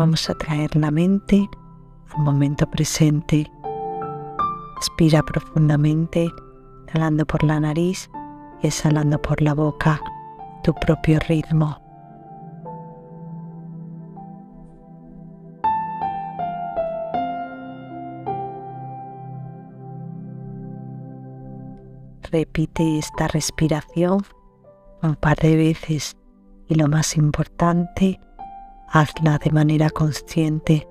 vamos a traer la mente al momento presente. Respira profundamente, inhalando por la nariz y exhalando por la boca, tu propio ritmo. Repite esta respiración un par de veces y lo más importante, hazla de manera consciente.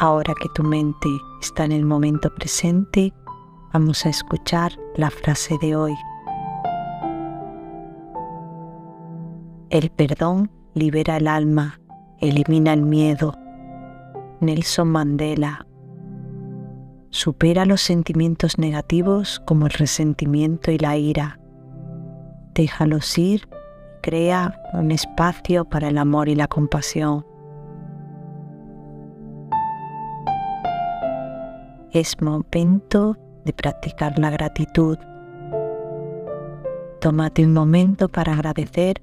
Ahora que tu mente está en el momento presente, vamos a escuchar la frase de hoy. El perdón libera el alma, elimina el miedo. Nelson Mandela. Supera los sentimientos negativos como el resentimiento y la ira. Déjalos ir, crea un espacio para el amor y la compasión. Es momento de practicar la gratitud. Tómate un momento para agradecer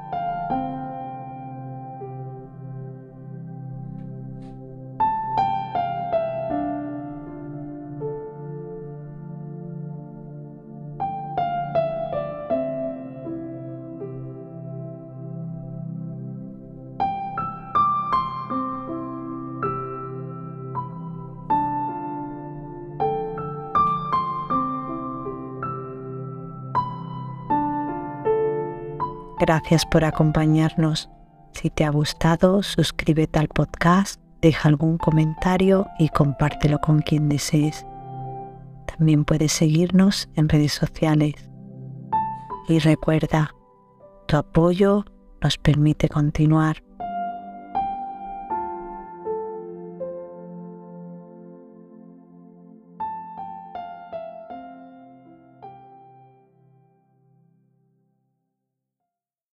Gracias por acompañarnos. Si te ha gustado, suscríbete al podcast, deja algún comentario y compártelo con quien desees. También puedes seguirnos en redes sociales. Y recuerda, tu apoyo nos permite continuar.